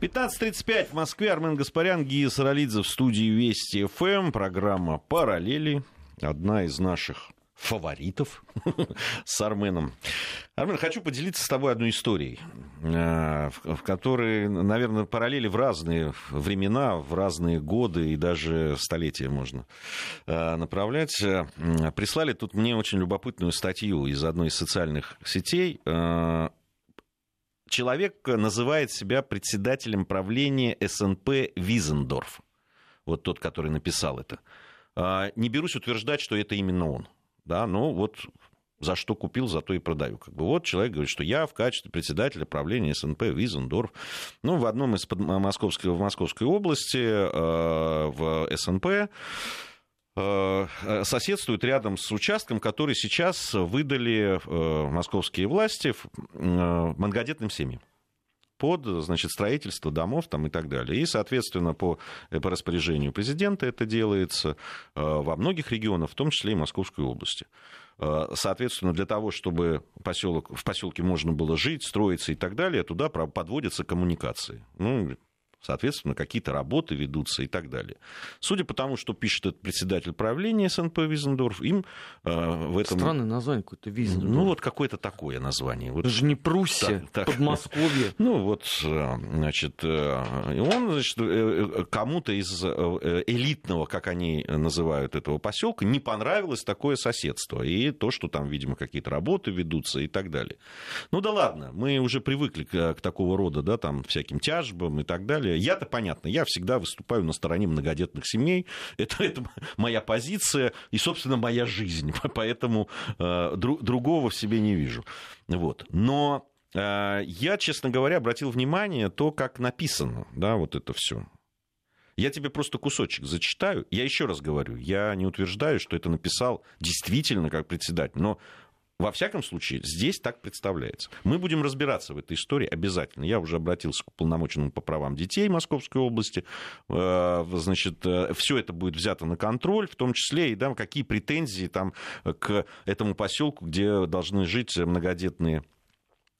15.35 в Москве. Армен Гаспарян, Гия Саралидзе в студии Вести ФМ. Программа «Параллели». Одна из наших фаворитов с Арменом. Армен, хочу поделиться с тобой одной историей, э, в которой, наверное, параллели в разные времена, в разные годы и даже столетия можно э, направлять. Э, прислали тут мне очень любопытную статью из одной из социальных сетей человек называет себя председателем правления СНП Визендорф. Вот тот, который написал это. А, не берусь утверждать, что это именно он. Да, но вот за что купил, за то и продаю. Как бы вот человек говорит, что я в качестве председателя правления СНП Визендорф, ну, в одном из Московской, в Московской области, э, в СНП, Э, соседствует рядом с участком, который сейчас выдали э, московские власти э, многодетным семьям под значит, строительство домов там, и так далее. И, соответственно, по, по распоряжению президента это делается во многих регионах, в том числе и Московской области. Соответственно, для того, чтобы поселок, в поселке можно было жить, строиться и так далее, туда подводятся коммуникации. Ну, Соответственно, какие-то работы ведутся и так далее. Судя по тому, что пишет этот председатель правления СНП Визендорф, им э, в этом... Странное название какое-то Визендорф. Ну, вот какое-то такое название. Вот... Же не Пруссия, так, Подмосковье. Ну, вот, э, значит, э, он, значит, э, кому-то из элитного, как они называют этого поселка, не понравилось такое соседство. И то, что там, видимо, какие-то работы ведутся и так далее. Ну да ладно, мы уже привыкли к, к такого рода, да, там, всяким тяжбам и так далее я-то понятно, я всегда выступаю на стороне многодетных семей. Это, это моя позиция и, собственно, моя жизнь. Поэтому э, друг, другого в себе не вижу. Вот. Но э, я, честно говоря, обратил внимание то, как написано, да, вот это все. Я тебе просто кусочек зачитаю. Я еще раз говорю, я не утверждаю, что это написал действительно как председатель, но во всяком случае, здесь так представляется. Мы будем разбираться в этой истории обязательно. Я уже обратился к полномоченному по правам детей Московской области. Э, значит, э, все это будет взято на контроль, в том числе и да, какие претензии там к этому поселку, где должны жить многодетные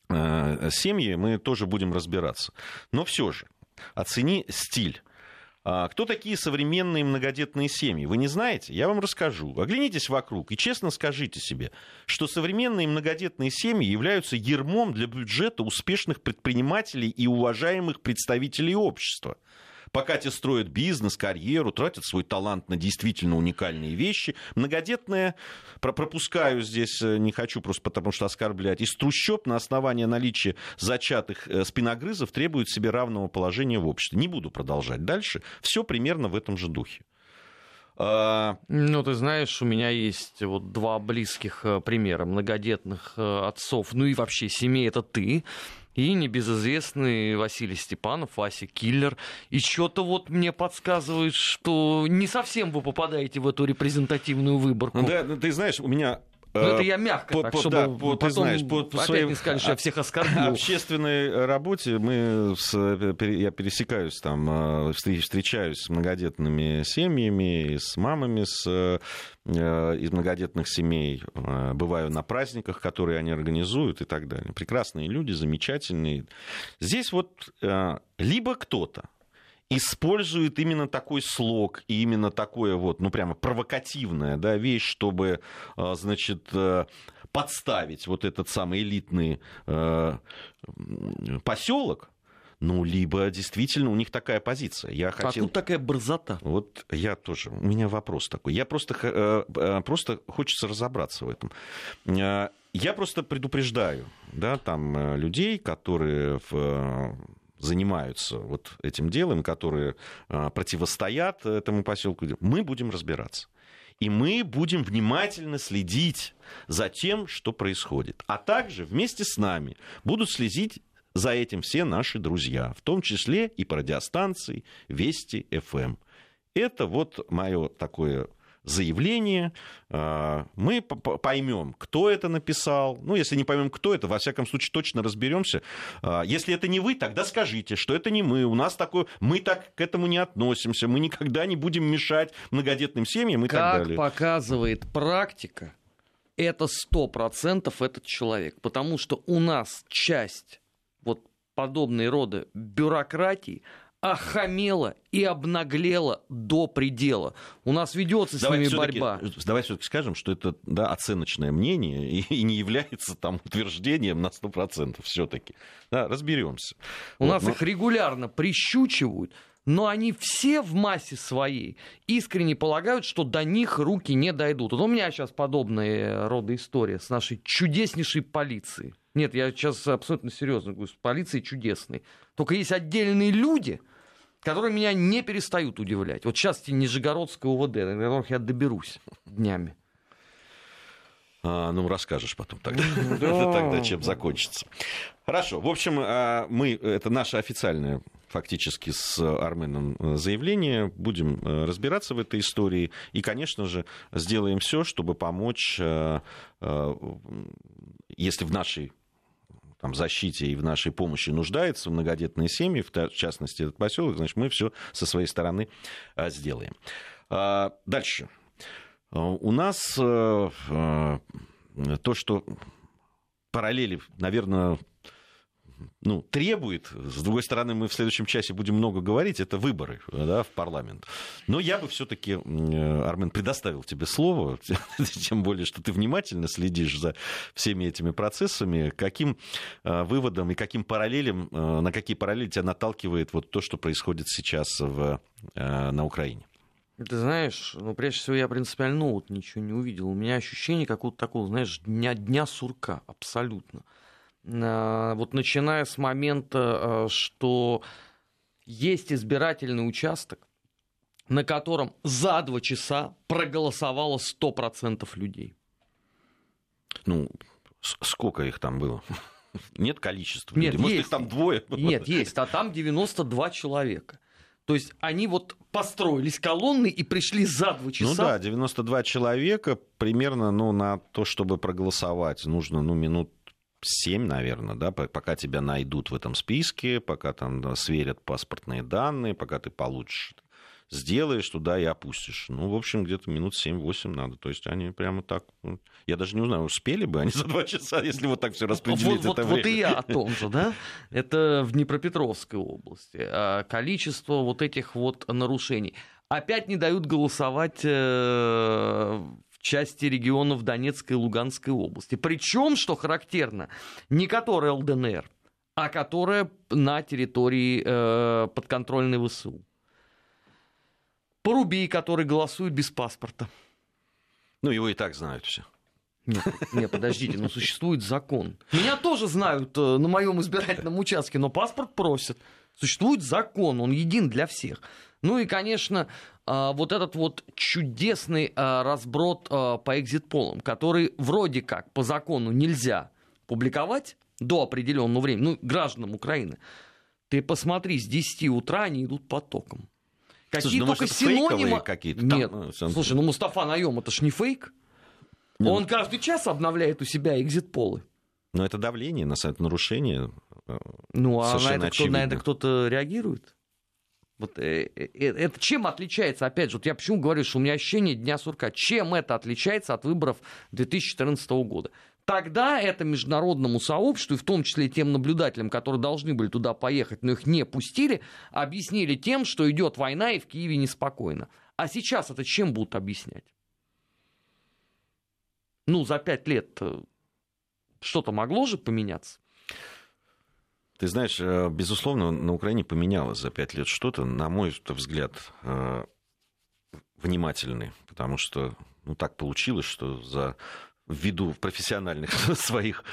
э, семьи, мы тоже будем разбираться. Но все же, оцени стиль кто такие современные многодетные семьи? Вы не знаете? Я вам расскажу. Оглянитесь вокруг и честно скажите себе, что современные многодетные семьи являются ермом для бюджета успешных предпринимателей и уважаемых представителей общества пока те строят бизнес, карьеру, тратят свой талант на действительно уникальные вещи. Многодетные, пропускаю здесь, э, не хочу просто потому что оскорблять, из трущоб на основании наличия зачатых э, спиногрызов требуют себе равного положения в обществе. Не буду продолжать дальше. Все примерно в этом же духе. А, ну, ты знаешь, у меня есть вот два близких э, примера многодетных отцов, ну и вообще семей это ты и небезызвестный Василий Степанов, Вася Киллер. И что-то вот мне подсказывает, что не совсем вы попадаете в эту репрезентативную выборку. Ну, да, ты знаешь, у меня ну, это я мягко, по, так, по, чтобы да, по, потом ты знаешь, по, по опять своей, не сказали, что я всех оскорбил. общественной работе мы с, я пересекаюсь там, э, встречаюсь с многодетными семьями, с мамами с, э, из многодетных семей, э, бываю на праздниках, которые они организуют и так далее. Прекрасные люди, замечательные. Здесь вот либо кто-то использует именно такой слог и именно такое вот, ну, прямо провокативная, да, вещь, чтобы, а, значит, э, подставить вот этот самый элитный э, поселок, ну, либо действительно у них такая позиция. Я хотел... А тут такая борзота. Вот я тоже. У меня вопрос такой. Я просто, э, просто хочется разобраться в этом. Я просто предупреждаю да, там, людей, которые в занимаются вот этим делом, которые а, противостоят этому поселку, мы будем разбираться. И мы будем внимательно следить за тем, что происходит. А также вместе с нами будут следить за этим все наши друзья, в том числе и по радиостанции Вести ФМ. Это вот мое такое заявление, а, мы поймем, кто это написал. Ну, если не поймем, кто это, во всяком случае, точно разберемся. А, если это не вы, тогда скажите, что это не мы. У нас такое, мы так к этому не относимся, мы никогда не будем мешать многодетным семьям и как так далее. Как показывает практика, это сто процентов этот человек, потому что у нас часть вот подобные рода бюрократии охамела и обнаглела до предела. У нас ведется с давай ними борьба. Давай все-таки скажем, что это да, оценочное мнение и, и не является там утверждением на 100% все-таки. Да, разберемся. У вот, нас но... их регулярно прищучивают, но они все в массе своей искренне полагают, что до них руки не дойдут. Вот у меня сейчас подобная рода история с нашей чудеснейшей полицией. Нет, я сейчас абсолютно серьезно говорю, с полицией чудесной. Только есть отдельные люди, которые меня не перестают удивлять. Вот сейчас эти Нижегородское УВД, до которых я доберусь днями. А, ну, расскажешь потом тогда, тогда, чем закончится. Хорошо. В общем, а, мы, это наше официальное фактически с Арменом заявление. Будем э, разбираться в этой истории. И, конечно же, сделаем все, чтобы помочь, э, э, если в нашей там, защите и в нашей помощи нуждается многодетные семьи, в частности, этот поселок, значит, мы все со своей стороны сделаем. А, дальше. У нас то, что параллели, наверное, ну, требует, с другой стороны, мы в следующем часе будем много говорить, это выборы да, в парламент. Но я бы все-таки, Армен, предоставил тебе слово, тем более, что ты внимательно следишь за всеми этими процессами. Каким э, выводом и каким параллелем, э, на какие параллели тебя наталкивает вот то, что происходит сейчас в, э, на Украине? Ты знаешь, ну, прежде всего, я принципиально вот ничего не увидел. У меня ощущение какого-то такого, знаешь, дня, дня сурка абсолютно. Э, вот начиная с момента, э, что есть избирательный участок, на котором за два часа проголосовало 100% людей. Ну, сколько их там было? Нет количества Нет, людей. Может, есть. их там двое? Нет, есть. А там 92 человека. То есть они вот построились колонны и пришли за два часа. Ну да, 92 человека примерно ну, на то, чтобы проголосовать, нужно ну, минут 7, наверное, да, пока тебя найдут в этом списке, пока там да, сверят паспортные данные, пока ты получишь сделаешь туда и опустишь. Ну, в общем, где-то минут 7-8 надо. То есть они прямо так... Ну, я даже не знаю, успели бы они за два часа, если вот так все распределить вот, это вот, время. Вот и я о том же, да? Это в Днепропетровской области. А количество вот этих вот нарушений. Опять не дают голосовать э, части регионов Донецкой и Луганской области. Причем, что характерно, не которая ЛДНР, а которая на территории э, подконтрольной ВСУ. Порубий, который голосует без паспорта. Ну, его и так знают все. Нет, нет, подождите, но существует закон. Меня тоже знают э, на моем избирательном участке, но паспорт просят. Существует закон, он един для всех. Ну и, конечно, а, вот этот вот чудесный а, разброд а, по экзит-полам, который вроде как по закону нельзя публиковать до определенного времени, ну, гражданам Украины, ты посмотри, с 10 утра они идут потоком. Какие слушай, ну, только синонимы... какие-то? Нет, там, ну, слушай, ну Мустафа Наем, это ж не фейк. Нет. Он каждый час обновляет у себя экзит-полы. Но это давление, на самом деле, нарушение. Э, ну, а на это, кто, на это кто-то реагирует? Вот, э, э, э, это чем отличается, опять же, вот я почему говорю, что у меня ощущение Дня сурка, чем это отличается от выборов 2014 года? Тогда это международному сообществу, и в том числе тем наблюдателям, которые должны были туда поехать, но их не пустили, объяснили тем, что идет война и в Киеве неспокойно. А сейчас это чем будут объяснять? Ну, за пять лет что-то могло же поменяться? Ты знаешь, э, безусловно, на Украине поменялось за пять лет что-то, на мой взгляд, э, внимательный, потому что ну, так получилось, что за ввиду профессиональных своих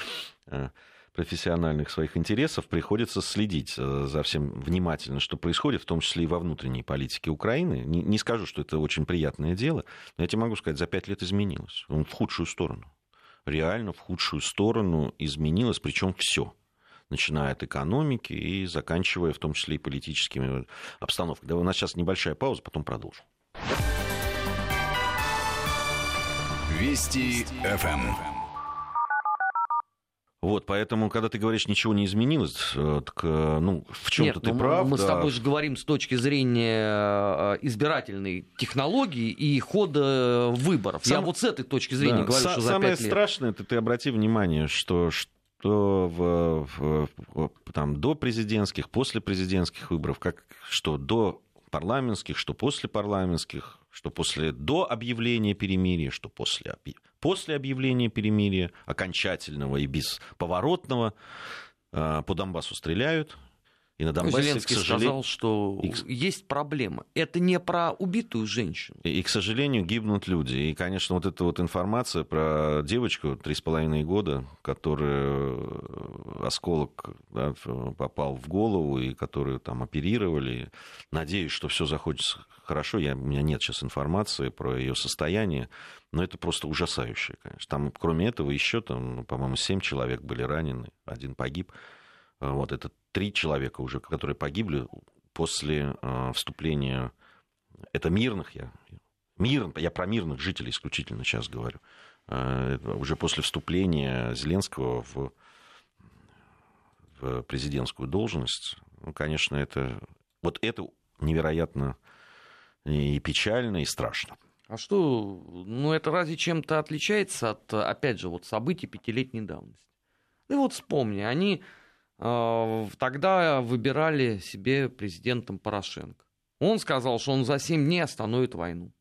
э, профессиональных своих интересов приходится следить за всем внимательно, что происходит, в том числе и во внутренней политике Украины. Не, не скажу, что это очень приятное дело, но я тебе могу сказать, за пять лет изменилось. Он в худшую сторону. Реально в худшую сторону изменилось, причем все начиная от экономики и заканчивая в том числе и политическими обстановками. Да, у нас сейчас небольшая пауза, потом продолжим. Вести ФМ. Вот, поэтому, когда ты говоришь, ничего не изменилось, э, так, э, ну, в чем-то ты ну, прав. Мы да. с тобой же говорим с точки зрения э, избирательной технологии и хода выборов. Сам... Я вот с этой точки зрения да. говорю, С- что за Самое страшное, это ты обрати внимание, что что в, в, в, там, до президентских, после президентских выборов, как, что до парламентских, что после парламентских, что после до объявления перемирия, что после, после объявления перемирия, окончательного и бесповоротного, э, по Донбассу стреляют, и на Донбассе, Зеленский к сожалению... сказал, что и... есть проблема. Это не про убитую женщину. И, и, к сожалению, гибнут люди. И, конечно, вот эта вот информация про девочку три с половиной года, которая э, осколок да, попал в голову и которую там оперировали. Надеюсь, что все заходит хорошо. Я, у меня нет сейчас информации про ее состояние. Но это просто ужасающее, конечно. Там, кроме этого, еще, там, по-моему, семь человек были ранены, один погиб. Вот это три человека уже, которые погибли после э, вступления, это мирных, я, мир, я про мирных жителей исключительно сейчас говорю, э, уже после вступления Зеленского в, в президентскую должность, ну, конечно, это, вот это невероятно и печально, и страшно. А что, ну это разве чем-то отличается от, опять же, вот событий пятилетней давности? Ну вот вспомни, они тогда выбирали себе президентом Порошенко. Он сказал, что он за 7 дней остановит войну.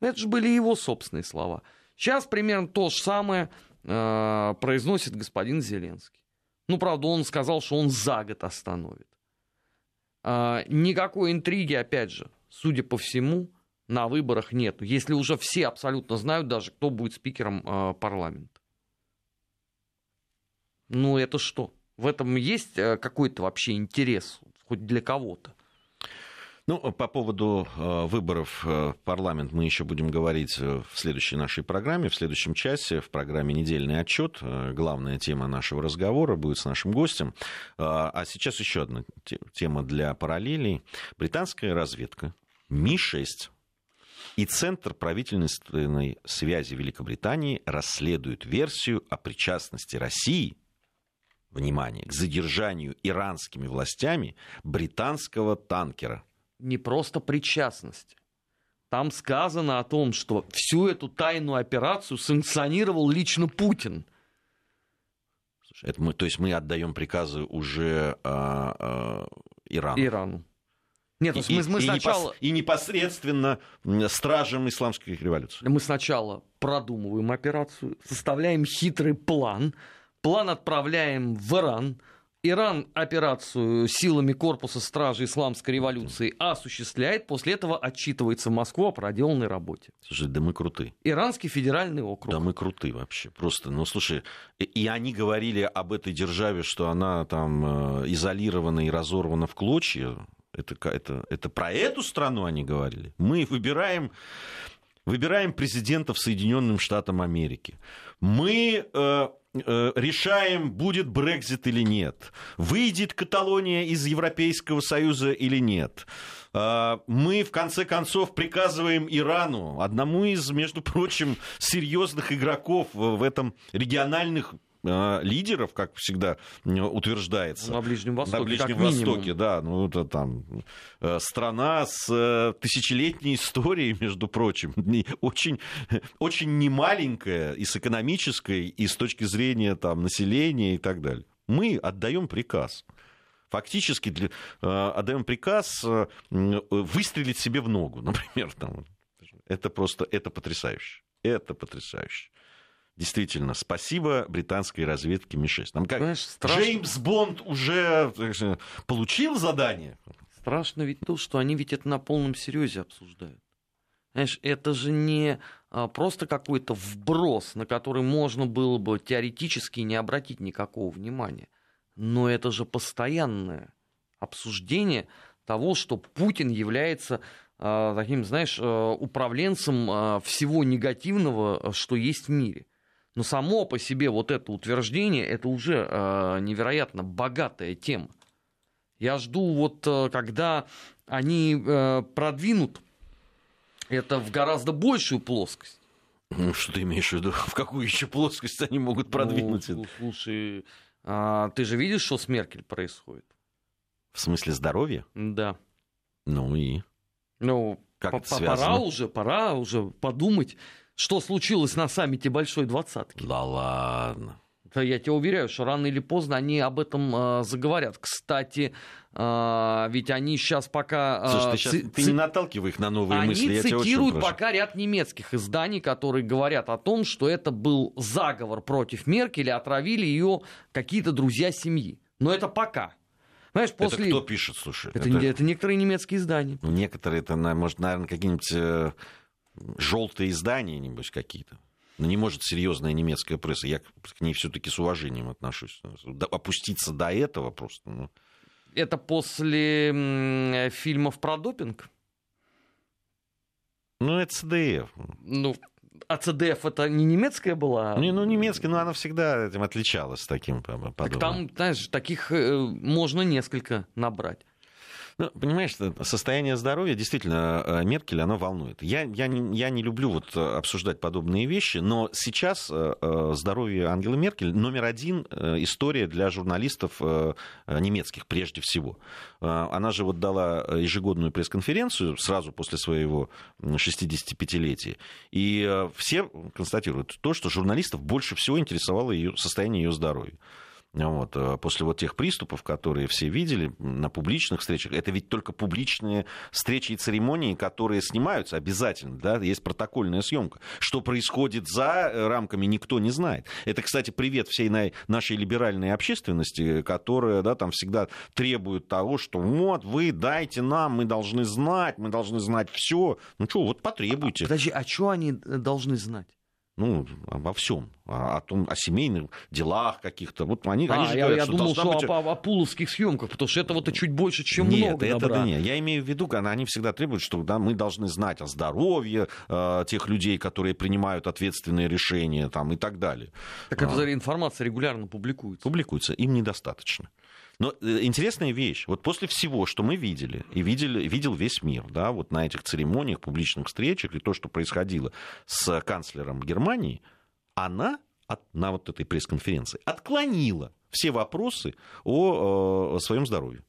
Это же были его собственные слова. Сейчас примерно то же самое э, произносит господин Зеленский. Ну, правда, он сказал, что он за год остановит. Э, никакой интриги, опять же, судя по всему, на выборах нет. Если уже все абсолютно знают даже, кто будет спикером э, парламента. Ну, это что? В этом есть э, какой-то вообще интерес, хоть для кого-то? Ну, по поводу э, выборов в парламент мы еще будем говорить в следующей нашей программе, в следующем часе, в программе «Недельный отчет». Э, главная тема нашего разговора будет с нашим гостем. А сейчас еще одна тема для параллелей. Британская разведка Ми-6 и Центр правительственной связи Великобритании расследуют версию о причастности России внимание, к задержанию иранскими властями британского танкера. Не просто причастность. Там сказано о том, что всю эту тайную операцию санкционировал лично Путин. Слушай, это мы, то есть мы отдаем приказы уже э, э, Ирану. Ирану. Нет, и, мы, мы и, сначала... И непосредственно стражам исламской революции. Мы сначала продумываем операцию, составляем хитрый план, План отправляем в Иран. Иран операцию силами корпуса стражи исламской революции осуществляет, после этого отчитывается в Москву о проделанной работе. Слушай, да мы круты. Иранский федеральный округ. Да мы круты вообще, просто, ну слушай, и они говорили об этой державе, что она там э, изолирована и разорвана в клочья, это, это, это про эту страну они говорили. Мы выбираем, выбираем президентов Соединенным Штатам Америки. Мы Э, решаем, будет Брекзит или нет, выйдет Каталония из Европейского Союза или нет. Э, мы, в конце концов, приказываем Ирану, одному из, между прочим, серьезных игроков в этом региональных а, лидеров, как всегда утверждается. На Ближнем Востоке. На Ближнем Востоке, да. Ну, это там э, страна с э, тысячелетней историей, между прочим. Очень, очень немаленькая и с экономической, и с точки зрения там, населения и так далее. Мы отдаем приказ фактически для, э, отдаем приказ выстрелить себе в ногу, например. Там. Это просто, это потрясающе. Это потрясающе. Действительно, спасибо британской разведке Ми-6. Нам как Знаешь, страшно... Джеймс Бонд уже получил задание. Страшно ведь то, что они ведь это на полном серьезе обсуждают. Знаешь, это же не а, просто какой-то вброс, на который можно было бы теоретически не обратить никакого внимания. Но это же постоянное обсуждение того, что Путин является а, таким, знаешь, а, управленцем всего негативного, что есть в мире. Но само по себе вот это утверждение, это уже э, невероятно богатая тема. Я жду вот, э, когда они э, продвинут это в гораздо большую плоскость. Ну, что ты имеешь в виду? В какую еще плоскость они могут продвинуть ну, это? Слушай, а, ты же видишь, что с Меркель происходит? В смысле здоровья? Да. Ну и? Ну, как это пора уже, пора уже подумать, что случилось на саммите Большой Двадцатки. Да ладно. Я тебя уверяю, что рано или поздно они об этом э, заговорят. Кстати, э, ведь они сейчас пока... Э, Слушай, ты, сейчас, ты не наталкивай их на новые они мысли, я цитируют пока ряд немецких изданий, которые говорят о том, что это был заговор против Меркель, отравили ее какие-то друзья семьи. Но это пока. Знаешь, после... Это кто пишет, слушай? Это, это... это некоторые немецкие издания. Ну, некоторые, это, может, наверное, какие-нибудь э, желтые издания, небось, какие-то. Но не может серьезная немецкая пресса. Я к ней все-таки с уважением отношусь. Опуститься до этого просто. Ну. Это после фильмов про допинг? Ну, это ЦДФ. Ну, а ЦДФ это не немецкая была? Не, ну, немецкая, но она всегда этим отличалась таким подобным. Так там, знаешь, таких э, можно несколько набрать. Ну, понимаешь, состояние здоровья действительно э, Меркель, оно волнует. Я, я, я не люблю вот э, обсуждать подобные вещи, но сейчас э, здоровье Ангелы Меркель номер один история для журналистов немецких прежде всего. Она же вот дала ежегодную пресс-конференцию сразу после своего 65-летия. И все констатируют то, что журналистов больше всего интересовало ее, состояние ее здоровья. Вот, э, после вот тех приступов, которые все видели на публичных встречах, это ведь только публичные встречи и церемонии, которые снимаются обязательно, да, есть протокольная съемка. Что происходит за э, рамками, никто не знает. Это, кстати, привет всей нашей либеральной общественности, которая, да, там всегда требует того, что вот, вы дайте нам, мы должны знать, мы должны знать все. Ну что, вот потребуйте. Подожди, а что они э, должны знать? Ну, обо всем, о, том, о семейных делах каких-то. Вот они, а, они же я, говорят, я что думал, что быть... о, о пуловских съемках, потому что этого-то чуть больше, чем нет, много это добра. да нет. Я имею в виду, они всегда требуют, что да, мы должны знать о здоровье э, тех людей, которые принимают ответственные решения там, и так далее. Так а. эта информация регулярно публикуется. Публикуется, им недостаточно. Но э, интересная вещь. Вот после всего, что мы видели, и видели, видел весь мир, да, вот на этих церемониях, публичных встречах, и то, что происходило с канцлером Германии, она от, на вот этой пресс-конференции отклонила все вопросы о, о своем здоровье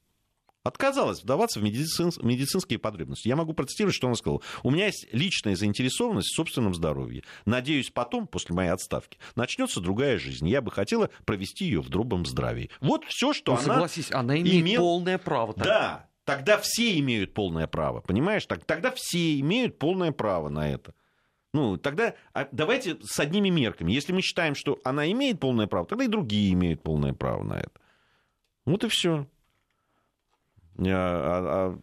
отказалась вдаваться в медицин, медицинские потребности. Я могу процитировать, что она сказала. У меня есть личная заинтересованность в собственном здоровье. Надеюсь, потом, после моей отставки, начнется другая жизнь. Я бы хотела провести ее в другом здравии. Вот все, что ну, она... Согласись, она имеет имел... полное право. Так. Да, тогда все имеют полное право, понимаешь? Тогда все имеют полное право на это. Ну, тогда а давайте с одними мерками. Если мы считаем, что она имеет полное право, тогда и другие имеют полное право на это. Вот и все. А, а,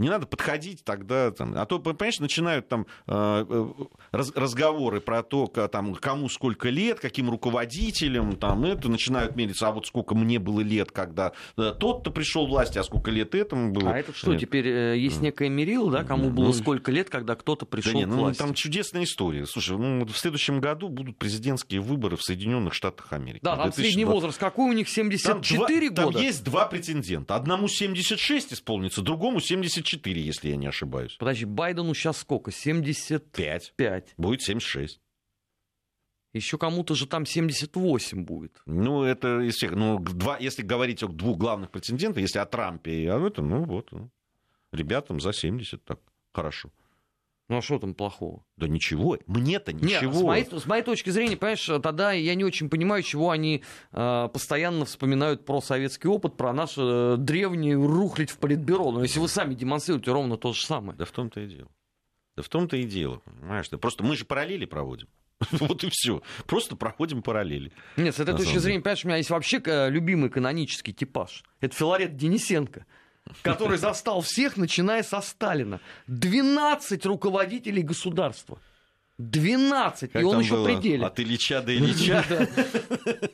не надо подходить тогда, там, а то, понимаешь, начинают там э, э, раз, разговоры про то, там, кому сколько лет, каким руководителем, там, это начинают мериться, а вот сколько мне было лет, когда э, тот-то пришел в власть, а сколько лет этому было. А это что, нет. теперь есть некое мерило, да, кому было ну, сколько лет, когда кто-то пришел да нет, к ну, власти? Там чудесная история. Слушай, ну, в следующем году будут президентские выборы в Соединенных Штатах Америки. Да, там 2020... средний возраст какой у них, 74 там года? Там есть два претендента. Одному 76 исполнится, другому 74 74, если я не ошибаюсь. Подожди, Байдену сейчас сколько? 75? 5. Будет 76. Еще кому-то же там 78 будет. Ну, это из всех. Ну, два, если говорить о двух главных претендентах, если о Трампе и о этом, ну вот. Ну, ребятам за 70 так хорошо. Ну а что там плохого? Да ничего, мне-то ничего. Нет, с, моей, с моей точки зрения, понимаешь, тогда я не очень понимаю, чего они э, постоянно вспоминают про советский опыт, про наш э, древний рухлить в политбюро. Но если вы сами демонстрируете ровно то же самое. Да в том-то и дело. Да в том-то и дело, понимаешь? Да просто мы же параллели проводим. Вот и все. Просто проходим параллели. Нет, с этой точки зрения, понимаешь, у меня есть вообще э, любимый канонический типаж. Это Филарет Денисенко который застал всех, начиная со Сталина. 12 руководителей государства. 12, как и он еще было? пределе. От Ильича до Ильича.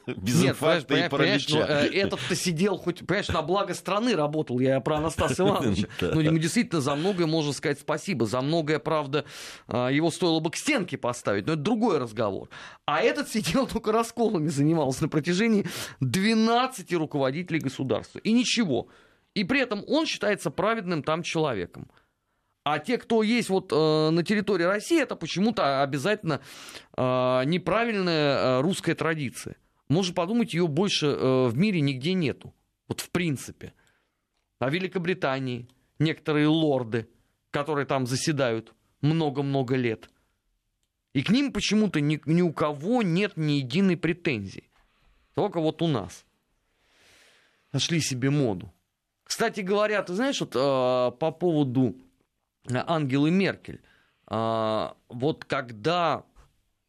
Без инфаркта и паралича. Э, этот-то сидел, хоть, понимаешь, на благо страны работал, я про Анастаса Ивановича. Ну, ему действительно за многое можно сказать спасибо. За многое, правда, э, его стоило бы к стенке поставить, но это другой разговор. А этот сидел только расколами занимался на протяжении 12 руководителей государства. И ничего. И при этом он считается праведным там человеком. А те, кто есть вот э, на территории России, это почему-то обязательно э, неправильная э, русская традиция. Можно подумать, ее больше э, в мире нигде нету. Вот в принципе. А в Великобритании некоторые лорды, которые там заседают много-много лет. И к ним почему-то ни, ни у кого нет ни единой претензии. Только вот у нас. Нашли себе моду. Кстати говоря, ты знаешь, вот э, по поводу Ангелы Меркель, э, вот когда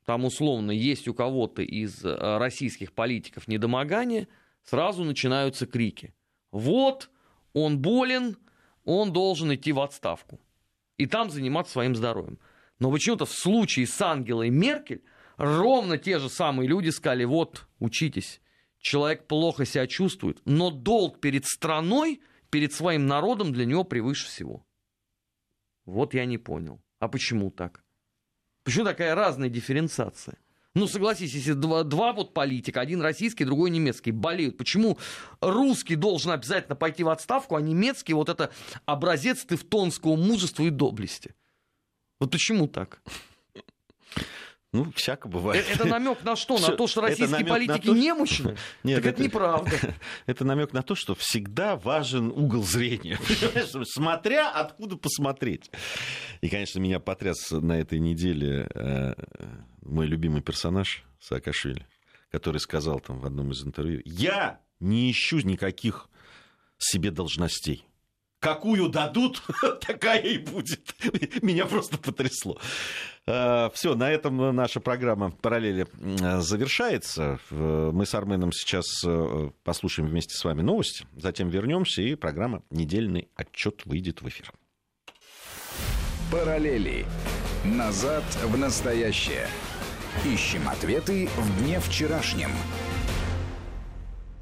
там условно есть у кого-то из э, российских политиков недомогание, сразу начинаются крики. Вот, он болен, он должен идти в отставку. И там заниматься своим здоровьем. Но почему-то в случае с Ангелой Меркель ровно те же самые люди сказали, вот, учитесь, человек плохо себя чувствует, но долг перед страной, перед своим народом для него превыше всего. Вот я не понял. А почему так? Почему такая разная дифференциация? Ну, согласись, если два, два вот политика, один российский, другой немецкий, болеют, почему русский должен обязательно пойти в отставку, а немецкий вот это образец тевтонского мужества и доблести? Вот почему так? Ну, всяко бывает. Э, это намек на что? На то, что российские политики то, немощны? Нет, так это, это неправда. Это намек на то, что всегда важен угол зрения. Смотря откуда посмотреть. И, конечно, меня потряс на этой неделе э, мой любимый персонаж Саакашвили, который сказал там в одном из интервью, я не ищу никаких себе должностей какую дадут, такая и будет. Меня просто потрясло. А, Все, на этом наша программа «Параллели» завершается. Мы с Арменом сейчас э, послушаем вместе с вами новости, затем вернемся, и программа «Недельный отчет» выйдет в эфир. «Параллели. Назад в настоящее». Ищем ответы в дне вчерашнем –